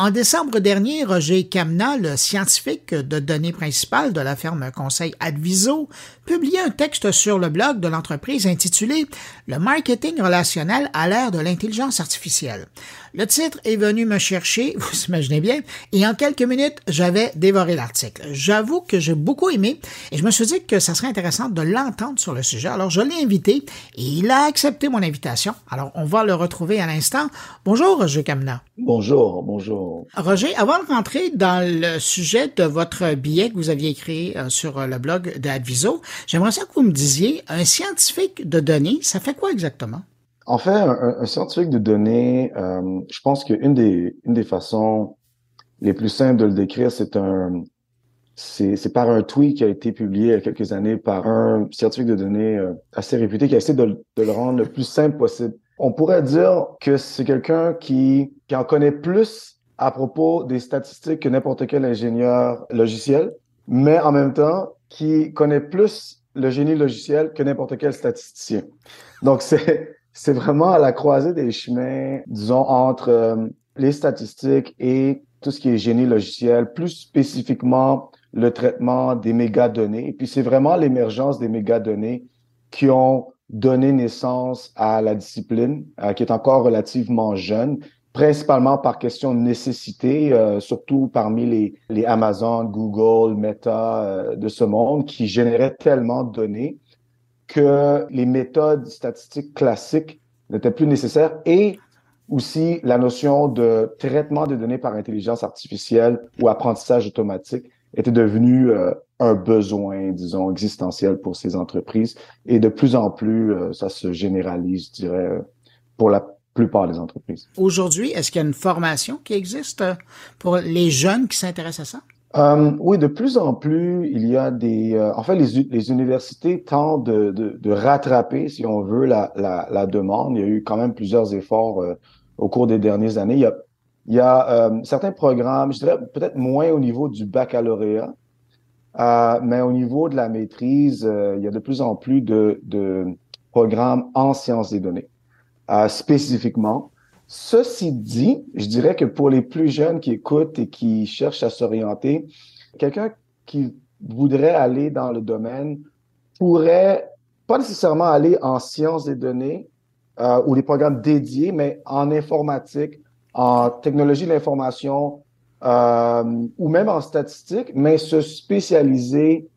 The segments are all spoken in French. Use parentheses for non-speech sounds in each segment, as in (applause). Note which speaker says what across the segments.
Speaker 1: En décembre dernier, Roger Kamna, le scientifique de données principal de la ferme conseil Adviso, publiait un texte sur le blog de l'entreprise intitulé Le marketing relationnel à l'ère de l'intelligence artificielle. Le titre est venu me chercher, (laughs) vous imaginez bien, et en quelques minutes, j'avais dévoré l'article. J'avoue que j'ai beaucoup aimé et je me suis dit que ça serait intéressant de l'entendre sur le sujet. Alors, je l'ai invité et il a accepté mon invitation. Alors, on va le retrouver à l'instant. Bonjour, Roger Kamna.
Speaker 2: Bonjour, bonjour.
Speaker 1: Roger, avant de rentrer dans le sujet de votre billet que vous aviez écrit euh, sur le blog d'Adviso, j'aimerais ça que vous me disiez, un scientifique de données, ça fait quoi exactement?
Speaker 2: En fait, un, scientifique de données, euh, je pense qu'une des, une des façons les plus simples de le décrire, c'est un, c'est par un tweet qui a été publié il y a quelques années par un scientifique de données euh, assez réputé qui a essayé de, de, le rendre le plus simple possible. On pourrait dire que c'est quelqu'un qui, qui en connaît plus à propos des statistiques que n'importe quel ingénieur logiciel, mais en même temps qui connaît plus le génie logiciel que n'importe quel statisticien. Donc c'est (laughs) c'est vraiment à la croisée des chemins, disons, entre euh, les statistiques et tout ce qui est génie logiciel, plus spécifiquement le traitement des mégadonnées. Et puis, c'est vraiment l'émergence des mégadonnées qui ont donné naissance à la discipline, euh, qui est encore relativement jeune, principalement par question de nécessité, euh, surtout parmi les, les Amazon, Google, Meta de ce monde, qui généraient tellement de données que les méthodes statistiques classiques n'étaient plus nécessaires et aussi la notion de traitement de données par intelligence artificielle ou apprentissage automatique était devenue euh, un besoin, disons, existentiel pour ces entreprises. Et de plus en plus, euh, ça se généralise, je dirais, euh, pour la plupart des entreprises.
Speaker 1: Aujourd'hui, est-ce qu'il y a une formation qui existe pour les jeunes qui s'intéressent à ça?
Speaker 2: Euh, oui, de plus en plus, il y a des... Euh, en fait, les, les universités tentent de, de, de, rattraper, si on veut, la, la, la, demande. Il y a eu quand même plusieurs efforts euh, au cours des dernières années. Il y a, il y a certains programmes, je dirais peut-être moins au niveau du baccalauréat, mais au niveau de la maîtrise, il y a de plus en plus de, de programmes en sciences des données, spécifiquement. Ceci dit, je dirais que pour les plus jeunes qui écoutent et qui cherchent à s'orienter, quelqu'un qui voudrait aller dans le domaine pourrait pas nécessairement aller en sciences des données euh, ou des programmes dédiés, mais en informatique, en technologie de l'information euh, ou même en statistique, mais se spécialiser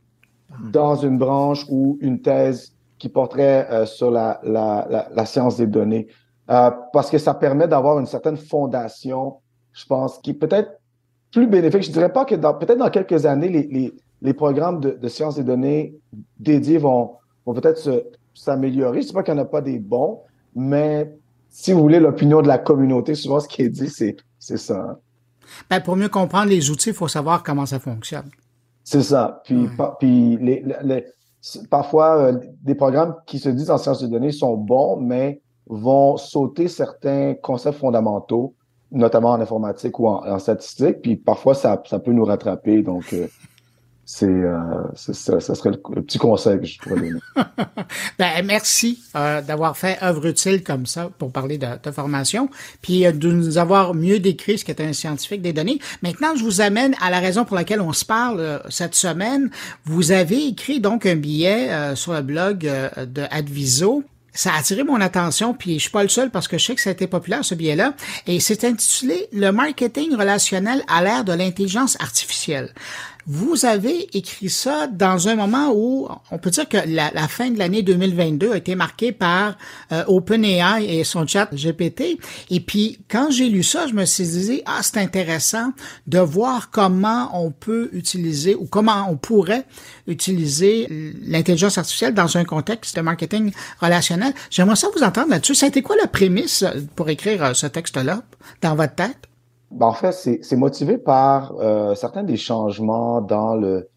Speaker 2: dans une branche ou une thèse qui porterait euh, sur la, la, la, la, science des données. Euh, parce que ça permet d'avoir une certaine fondation, je pense, qui peut être plus bénéfique. Je dirais pas que dans, peut-être dans quelques années, les, les, les programmes de, de, sciences des données dédiés vont, vont peut-être s'améliorer. Je ne dis pas qu'il n'y en a pas des bons, mais si vous voulez l'opinion de la communauté, souvent ce qui est dit, c'est, c'est ça. Hein.
Speaker 1: Ben, pour mieux comprendre les outils, il faut savoir comment ça fonctionne.
Speaker 2: C'est ça. Puis, puis les, les, parfois, euh, des programmes qui se disent en sciences des données sont bons, mais vont sauter certains concepts fondamentaux, notamment en informatique ou en, statistique, puis parfois ça, ça peut nous rattraper. Donc, euh, c'est euh, ça, ça, serait le, petit conseil que je pourrais donner. (laughs)
Speaker 1: ben, merci euh, d'avoir fait œuvre utile comme ça pour parler de, formation, puis euh, de nous avoir mieux décrit ce qu'est un scientifique des données. Maintenant, je vous amène à la raison pour laquelle on se parle euh, cette semaine. Vous avez écrit donc un billet sur le blog de Adviso ça a attiré mon attention, puis je suis pas le seul parce que je sais que ça a été populaire ce billet-là. Et c'est intitulé Le marketing relationnel à l'ère de l'intelligence artificielle. Vous avez écrit ça dans un moment où on peut dire que la, fin de l'année 2022 a été marquée par euh, OpenAI et son chat GPT. Et puis, quand j'ai lu ça, je me suis dit, ah, c'est intéressant de voir comment on peut utiliser ou comment on pourrait utiliser l'intelligence artificielle dans un contexte de marketing relationnel. J'aimerais ça vous entendre là-dessus. Ça a été quoi la prémisse pour écrire euh, ce texte-là dans votre tête?
Speaker 2: Ben, en fait, c'est motivé par euh, certains des changements dans le,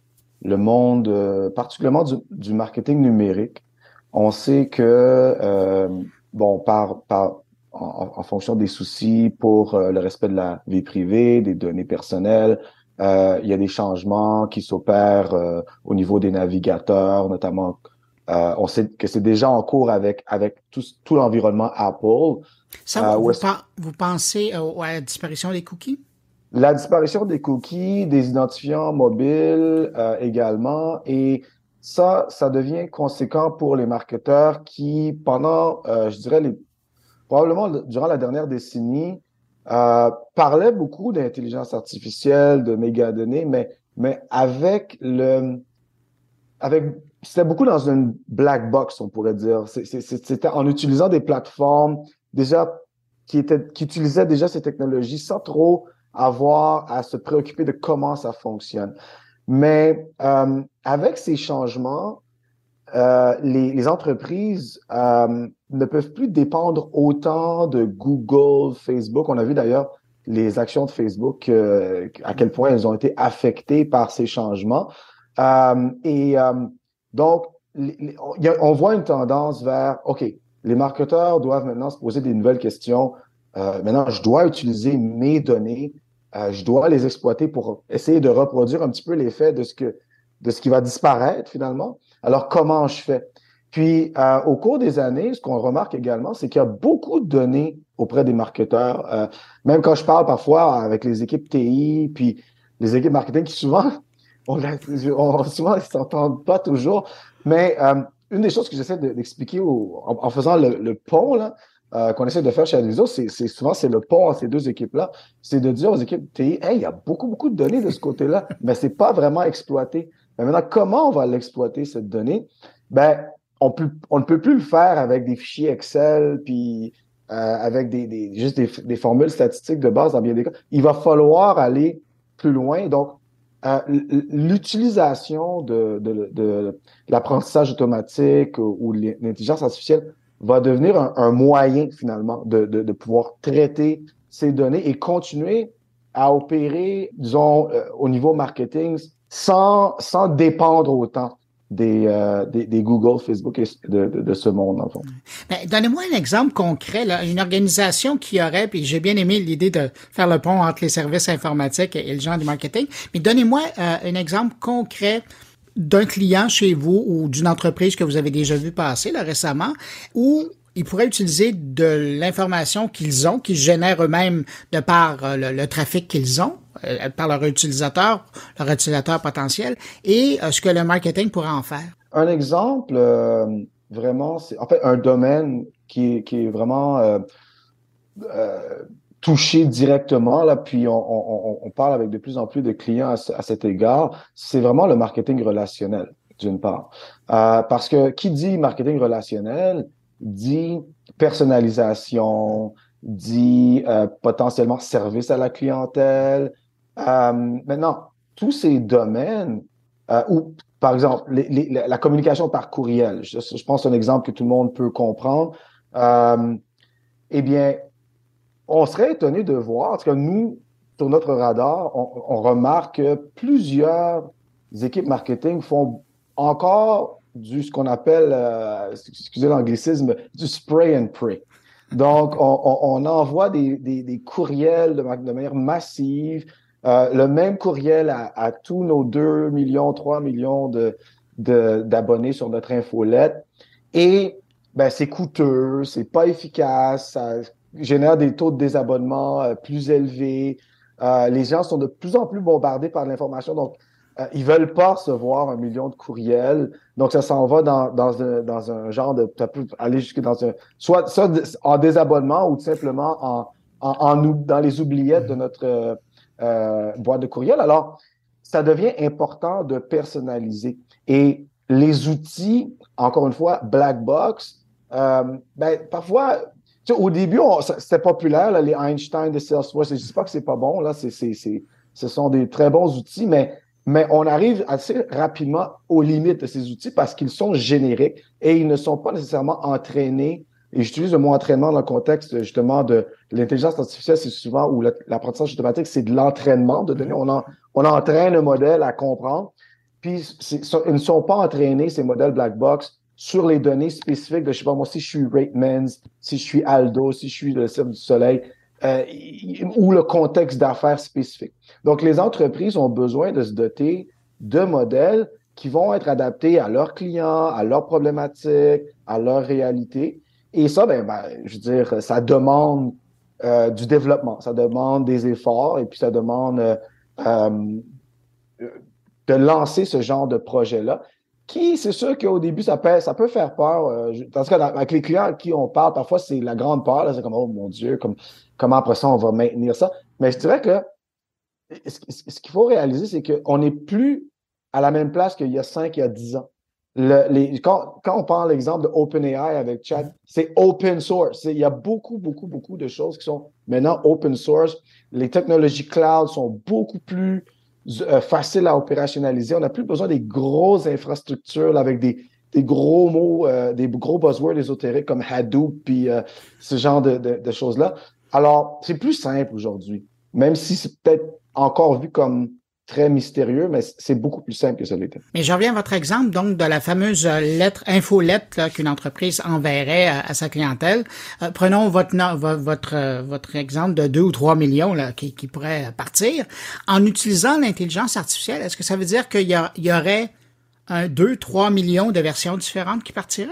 Speaker 2: le monde, euh, particulièrement du, du, marketing numérique. On sait que, euh, bon, par, par en, en, fonction des soucis pour euh, le respect de la vie privée, des données personnelles, il y a des changements qui s'opèrent au niveau des navigateurs, notamment. On sait que c'est déjà en cours avec avec tout, tout l'environnement Apple.
Speaker 1: Ça, euh, vous, vous, pensez à la disparition des cookies?
Speaker 2: la disparition des cookies, des identifiants mobiles euh, également, et ça, ça devient conséquent pour les marketeurs qui, pendant, euh, je dirais, les, probablement durant la dernière décennie, euh, parlaient beaucoup d'intelligence artificielle, de mégadonnées, mais, mais avec le, avec, c'était beaucoup dans une black box, on pourrait dire. C'était en utilisant des plateformes déjà qui étaient, qui utilisaient déjà ces technologies sans trop avoir à se préoccuper de comment ça fonctionne. Mais euh, avec ces changements, euh, les, les, entreprises euh, ne peuvent plus dépendre autant de Google, Facebook. On a vu d'ailleurs les actions de Facebook, euh, à quel point elles ont été affectées par ces changements. Euh, et euh, donc, on voit une tendance vers, OK, les marketeurs doivent maintenant se poser des nouvelles questions. maintenant, je dois utiliser mes données euh, je dois les exploiter pour essayer de reproduire un petit peu l'effet de ce que de ce qui va disparaître finalement. Alors comment je fais? Puis euh, au cours des années, ce qu'on remarque également, c'est qu'il y a beaucoup de données auprès des marketeurs. Euh, même quand je parle parfois avec les équipes TI, puis les équipes marketing qui souvent on, on souvent ils s'entendent pas toujours, mais une des choses que j'essaie d'expliquer en, faisant le, le pont là, euh, qu'on essaie de faire chez Adviso, c'est souvent c'est le pont à ces deux équipes-là. C'est de dire aux équipes TI, hey, il y a beaucoup, beaucoup de données de ce côté-là, (laughs) mais c'est pas vraiment exploité. Mais maintenant, comment on va l'exploiter, cette donnée? Ben, on, peut, on ne peut plus le faire avec des fichiers Excel, puis euh, avec des, des juste des, des, formules statistiques de base dans bien des cas. Il va falloir aller plus loin. Donc, euh, l'utilisation de, l'apprentissage automatique ou l'intelligence artificielle va devenir un, moyen finalement de, pouvoir traiter ces données et continuer à opérer, disons, euh, au niveau marketing sans dépendre autant des, euh, des, Google, Facebook et de, ce monde.
Speaker 1: Ben, donnez-moi un exemple concret, là, une organisation qui aurait, puis j'ai bien aimé l'idée de faire le pont entre les services informatiques et le genre du marketing, mais donnez-moi euh, un exemple concret d'un client chez vous ou d'une entreprise que vous avez déjà vu passer là, récemment, où ils pourraient utiliser de l'information qu'ils ont, qu'ils génèrent eux-mêmes de par euh, le, trafic qu'ils ont, euh, par leur utilisateur, leur utilisateur potentiel, et euh, ce que le marketing pourrait en faire.
Speaker 2: Un exemple, vraiment, c'est en fait un domaine qui, qui est vraiment touché directement, là, puis on, on, parle avec de plus en plus de clients à, cet égard, c'est vraiment le marketing relationnel, d'une part. Euh, parce que qui dit marketing relationnel dit personnalisation, dit euh, potentiellement service à la clientèle. Euh, maintenant, tous ces domaines, euh, ou par exemple, la communication par courriel, je, pense un exemple que tout le monde peut comprendre. Euh, eh bien, on serait étonné de voir, parce que nous, sur notre radar, on, remarque que plusieurs équipes marketing font encore du ce qu'on appelle, euh, excusez l'anglicisme, du spray and pray. Donc, on, envoie des, des, courriels de, de, manière massive, euh, le même courriel à, tous nos 2 millions, 3 millions de d'abonnés sur notre infolette. Et ben, c'est coûteux, c'est pas efficace, ça génère des taux de désabonnement euh, plus élevés. Euh, les gens sont de plus en plus bombardés par l'information, donc euh, ils veulent pas recevoir un million de courriels. Donc ça s'en va dans, dans, un, dans un genre de, ça peut aller jusque dans un, soit, soit en désabonnement ou tout simplement en, en, en dans les oubliettes de notre euh, boîte de courriel. Alors ça devient important de personnaliser et les outils, encore une fois, black box. Euh, ben, parfois, tu sais, au début, c'était populaire, là, les Einstein de Salesforce. Je ne dis pas que c'est pas bon, là, c'est, c'est, c'est, ce sont des très bons outils, mais, mais on arrive assez rapidement aux limites de ces outils parce qu'ils sont génériques et ils ne sont pas nécessairement entraînés. Et j'utilise le mot entraînement dans le contexte justement de l'intelligence artificielle, c'est souvent, ou l'apprentissage automatique, c'est de l'entraînement de données. On, en, on entraîne le modèle à comprendre. Puis, ils ne sont pas entraînés, ces modèles black box, sur les données spécifiques de, je sais pas moi, si je suis Ratemans, si je suis Aldo, si je suis le Cirque du Soleil, euh, ou le contexte d'affaires spécifique. Donc, les entreprises ont besoin de se doter de modèles qui vont être adaptés à leurs clients, à leurs problématiques, à leur réalité. Et ça, ben, ben je veux dire, ça demande euh, du développement, ça demande des efforts et puis ça demande euh, de lancer ce genre de projet-là. Qui, c'est sûr qu'au début, ça peut, ça peut faire peur. Euh, parce que avec les clients à qui on parle, parfois, c'est la grande peur. C'est comme, oh mon Dieu, comme, comment après ça, on va maintenir ça? Mais je dirais que ce, qu'il faut réaliser, c'est qu'on n'est plus à la même place qu'il y a cinq, il y a dix ans. Le, les, quand, quand, on prend l'exemple de OpenAI avec Chat, c'est open source. Il y a beaucoup, beaucoup, beaucoup de choses qui sont maintenant open source. Les technologies cloud sont beaucoup plus euh, faciles à opérationnaliser. On n'a plus besoin des grosses infrastructures avec des, gros mots, euh, des gros buzzwords ésotériques comme Hadoop puis euh, ce genre de, de, de choses-là. Alors, c'est plus simple aujourd'hui, même si c'est peut-être encore vu comme très mystérieux, mais c'est beaucoup plus simple que ça l'était.
Speaker 1: Mais je reviens à votre exemple, donc, de la fameuse lettre, infolettre qu'une entreprise enverrait à, sa clientèle. Euh, prenons votre, votre, euh, votre exemple de 2 ou 3 millions là, qui, qui pourrait partir. En utilisant l'intelligence artificielle, est-ce que ça veut dire qu'il y, y, aurait un 2, 3 millions de versions différentes qui partiraient?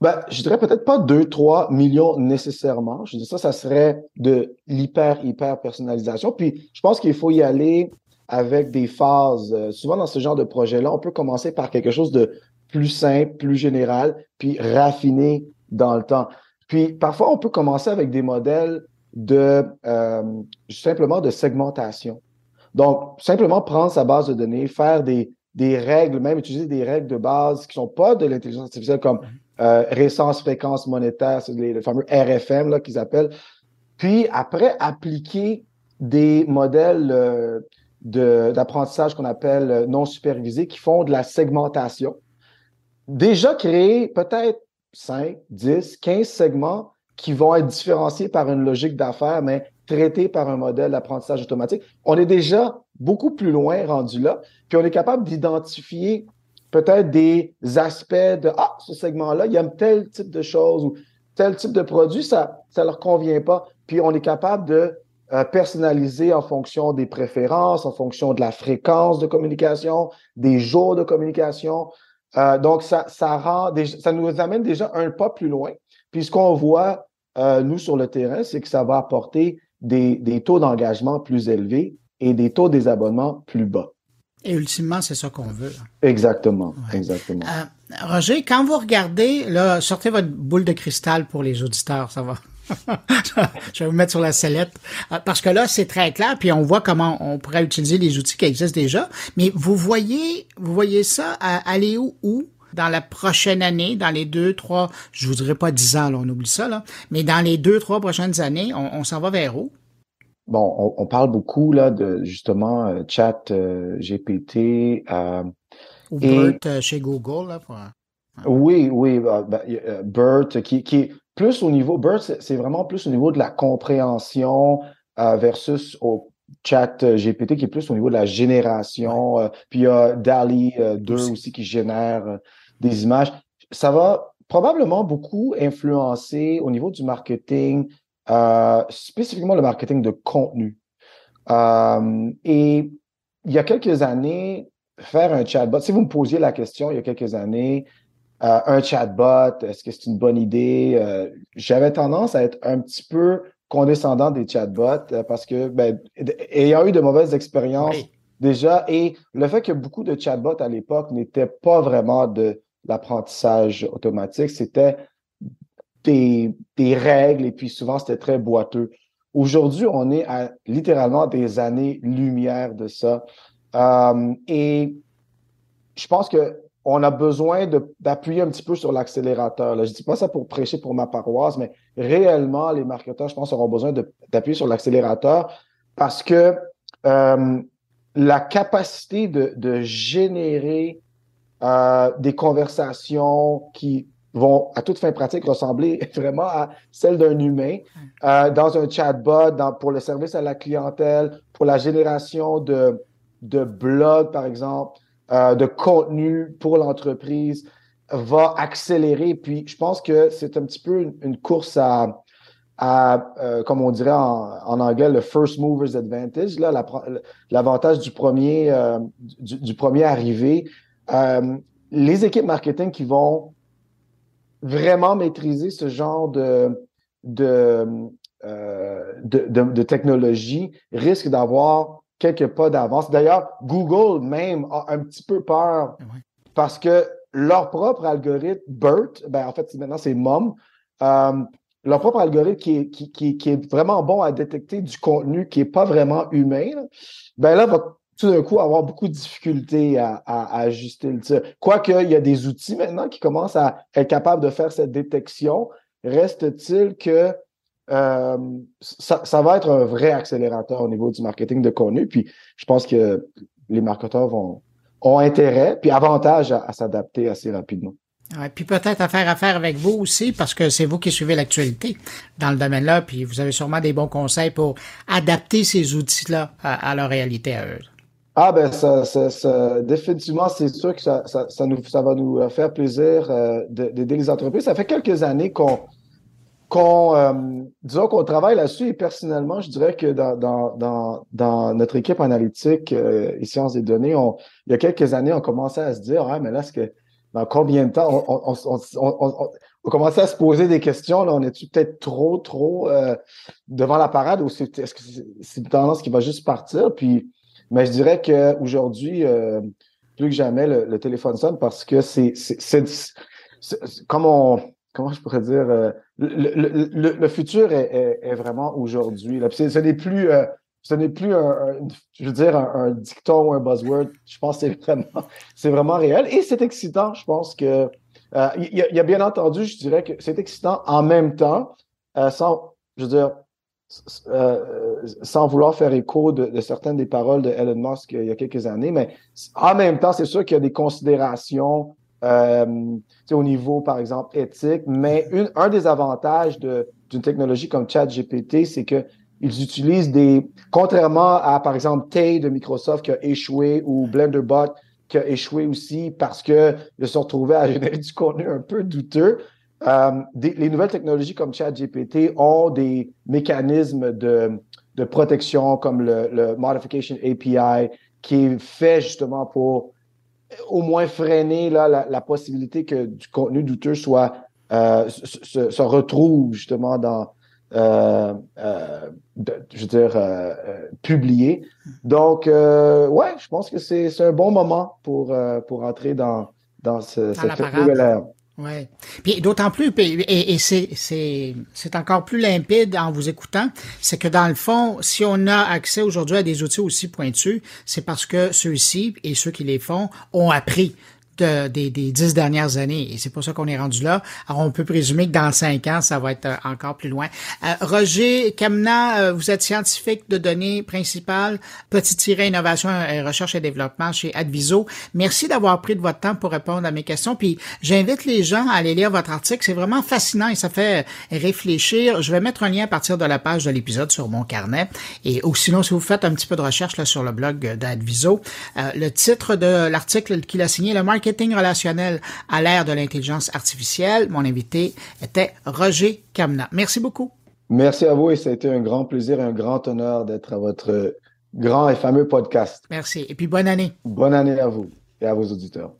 Speaker 2: Ben, je dirais peut-être pas 2, 3 millions nécessairement. Je dis ça, ça serait de l'hyper, hyper personnalisation. Puis, je pense qu'il faut y aller avec des phases. Euh, souvent, dans ce genre de projet-là, on peut commencer par quelque chose de plus simple, plus général, puis raffiner dans le temps. Puis, parfois, on peut commencer avec des modèles de euh, simplement de segmentation. Donc, simplement prendre sa base de données, faire des, des règles, même utiliser des règles de base qui sont pas de l'intelligence artificielle comme euh, récence fréquence monétaire, c'est le fameux RFM là qu'ils appellent. Puis après appliquer des modèles euh, d'apprentissage qu'on appelle euh, non supervisés qui font de la segmentation. Déjà créer peut-être 5, 10, 15 segments qui vont être différenciés par une logique d'affaires, mais traités par un modèle d'apprentissage automatique. On est déjà beaucoup plus loin rendu là, puis on est capable d'identifier peut-être des aspects de Ah, ce segment-là, il y a tel type de choses ou tel type de produit, ça ne leur convient pas. Puis on est capable de euh, personnaliser en fonction des préférences, en fonction de la fréquence de communication, des jours de communication. Euh, donc, ça, ça, rend ça nous amène déjà un pas plus loin. Puis ce qu'on voit, euh, nous, sur le terrain, c'est que ça va apporter des, des taux d'engagement plus élevés et des taux des abonnements plus bas.
Speaker 1: Et ultimement, c'est ça qu'on veut.
Speaker 2: Exactement, exactement.
Speaker 1: Euh, Roger, quand vous regardez, là, sortez votre boule de cristal pour les auditeurs, ça va. (laughs) je vais vous mettre sur la sellette. Euh, parce que là, c'est très clair, puis on voit comment on pourrait utiliser les outils qui existent déjà. Mais vous voyez, vous voyez ça aller où, où? Dans la prochaine année, dans les deux, trois, je vous dirais pas dix ans, là, on oublie ça, là, mais dans les deux, trois prochaines années, on, on s'en va vers où?
Speaker 2: bon, on, parle beaucoup là de justement euh, chat euh, GPT.
Speaker 1: Euh, Ou BERT chez Google. Là,
Speaker 2: Oui, oui, bah, bah, BERT qui, plus au niveau, BERT, c'est vraiment plus au niveau de la compréhension versus au chat GPT qui est plus au niveau de la génération. puis il y a DALI 2 aussi. aussi qui génère des images. Ça va probablement beaucoup influencer au niveau du marketing, euh, spécifiquement le marketing de contenu. Euh, et il y a quelques années, faire un chatbot, si vous me posiez la question il y a quelques années, euh, un chatbot, est-ce que c'est une bonne idée? J'avais tendance à être un petit peu condescendant des chatbots parce que, ben, ayant eu de mauvaises expériences déjà, et le fait que beaucoup de chatbots à l'époque n'étaient pas vraiment de l'apprentissage automatique, c'était des, des règles et puis souvent c'était très boiteux. Aujourd'hui, on est à littéralement des années-lumière de ça. Euh, et je pense que on a besoin d'appuyer un petit peu sur l'accélérateur. Je dis pas ça pour prêcher pour ma paroisse, mais réellement, les marketeurs, je pense, auront besoin d'appuyer sur l'accélérateur parce que euh, la capacité de, de générer euh, des conversations qui vont à toute fin pratique ressembler (laughs) vraiment à celle d'un humain euh, dans un chatbot, dans, pour le service à la clientèle, pour la génération de, de blogs, par exemple, euh, de contenu pour l'entreprise, va accélérer. Puis je pense que c'est un petit peu une, course à, euh, comme on dirait en, anglais, le first mover's advantage, l'avantage du premier, euh, du, premier arrivé. Les équipes marketing qui vont vraiment maîtriser ce genre de, de, de, technologie risque d'avoir quelques pas d'avance. D'ailleurs, Google même a un petit peu peur parce que leur propre algorithme, BERT, ben en fait, maintenant c'est MOM, leur propre algorithme qui est, qui, qui, est vraiment bon à détecter du contenu qui n'est pas vraiment humain, ben là, va tout d'un coup avoir beaucoup de difficultés à, à, ajuster le tir. Quoique, il y a des outils maintenant qui commencent à être capables de faire cette détection, reste-t-il que euh, ça, ça, va être un vrai accélérateur au niveau du marketing de contenu. Puis je pense que les marketeurs vont, ont intérêt, puis avantage à s'adapter assez rapidement.
Speaker 1: Ouais, puis peut-être à faire affaire avec vous aussi, parce que c'est vous qui suivez l'actualité dans le domaine-là, puis vous avez sûrement des bons conseils pour adapter ces outils-là à, leur réalité à eux.
Speaker 2: Ah ben ça, ça, définitivement, c'est sûr que ça, ça, ça, nous, ça va nous faire plaisir euh, d'aider les entreprises. Ça fait quelques années qu'on qu'on euh, disons qu'on travaille là-dessus et personnellement, je dirais que dans, dans, dans, dans notre équipe analytique euh, et sciences des données, on, il y a quelques années, on commençait à se dire ah mais là, ce que dans combien de temps on, on, on, on, commençait à se poser des questions. Là, on est-tu peut-être trop, trop euh, devant la parade ou c'est, est-ce que c'est une tendance qui va juste partir? Puis, mais je dirais qu'aujourd'hui, euh, plus que jamais, le, téléphone sonne parce que c'est, c'est, c'est, comment comment je pourrais dire, euh, le, le, le, futur est, est, vraiment aujourd'hui. Ce n'est plus euh, ce n'est plus un, je veux dire, un, dicton ou un buzzword. Je pense que c'est vraiment, c'est vraiment réel et c'est excitant. Je pense que euh, il y, a bien entendu, je dirais que c'est excitant en même temps, euh, sans, je veux dire, euh, sans vouloir faire écho de, certaines des paroles de Elon Musk il y a quelques années, mais en même temps, c'est sûr qu'il y a des considérations au niveau, par exemple, éthique, mais une, un des avantages d'une technologie comme ChatGPT, c'est que ils utilisent des, contrairement à, par exemple, Tay de Microsoft qui a échoué ou BlenderBot qui a échoué aussi parce que ils se sont retrouvés à (laughs) générer du contenu un peu douteux. Euh, les nouvelles technologies comme ChatGPT ont des mécanismes de, de protection comme le, le, Modification API qui est fait justement pour au moins freiner là, la, la possibilité que du contenu douteux soit euh, se, se, retrouve justement dans, euh, euh, je veux dire, euh, publié. Donc, ouais, je pense que c'est un bon moment pour, pour entrer dans, dans, ce, cette nouvelle ère.
Speaker 1: Oui. Puis d'autant plus, et, et c'est encore plus limpide en vous écoutant, c'est que dans le fond, si on a accès aujourd'hui à des outils aussi pointus, c'est parce que ceux-ci et ceux qui les font ont appris des, dix dernières années. Et c'est pour ça qu'on est rendu là. Alors, on peut présumer que dans cinq ans, ça va être euh, encore plus loin. Euh, Roger Kamna, euh, vous êtes scientifique de données principales, petit-tiret innovation, et recherche et développement chez Adviso. Merci d'avoir pris de votre temps pour répondre à mes questions. Puis, j'invite les gens à aller lire votre article. C'est vraiment fascinant et ça fait réfléchir. Je vais mettre un lien à partir de la page de l'épisode sur mon carnet. Et ou sinon, si vous faites un petit peu de recherche là, sur le blog d'Adviso, le titre de l'article qu'il a signé, le marketing relationnel à l'ère de l'intelligence artificielle. Mon invité était Roger Kamna. Merci beaucoup.
Speaker 2: Merci à vous et ça a été un grand plaisir et un grand honneur d'être à votre grand et fameux podcast.
Speaker 1: Merci. Et puis bonne année.
Speaker 2: Bonne année à vous et à vos auditeurs.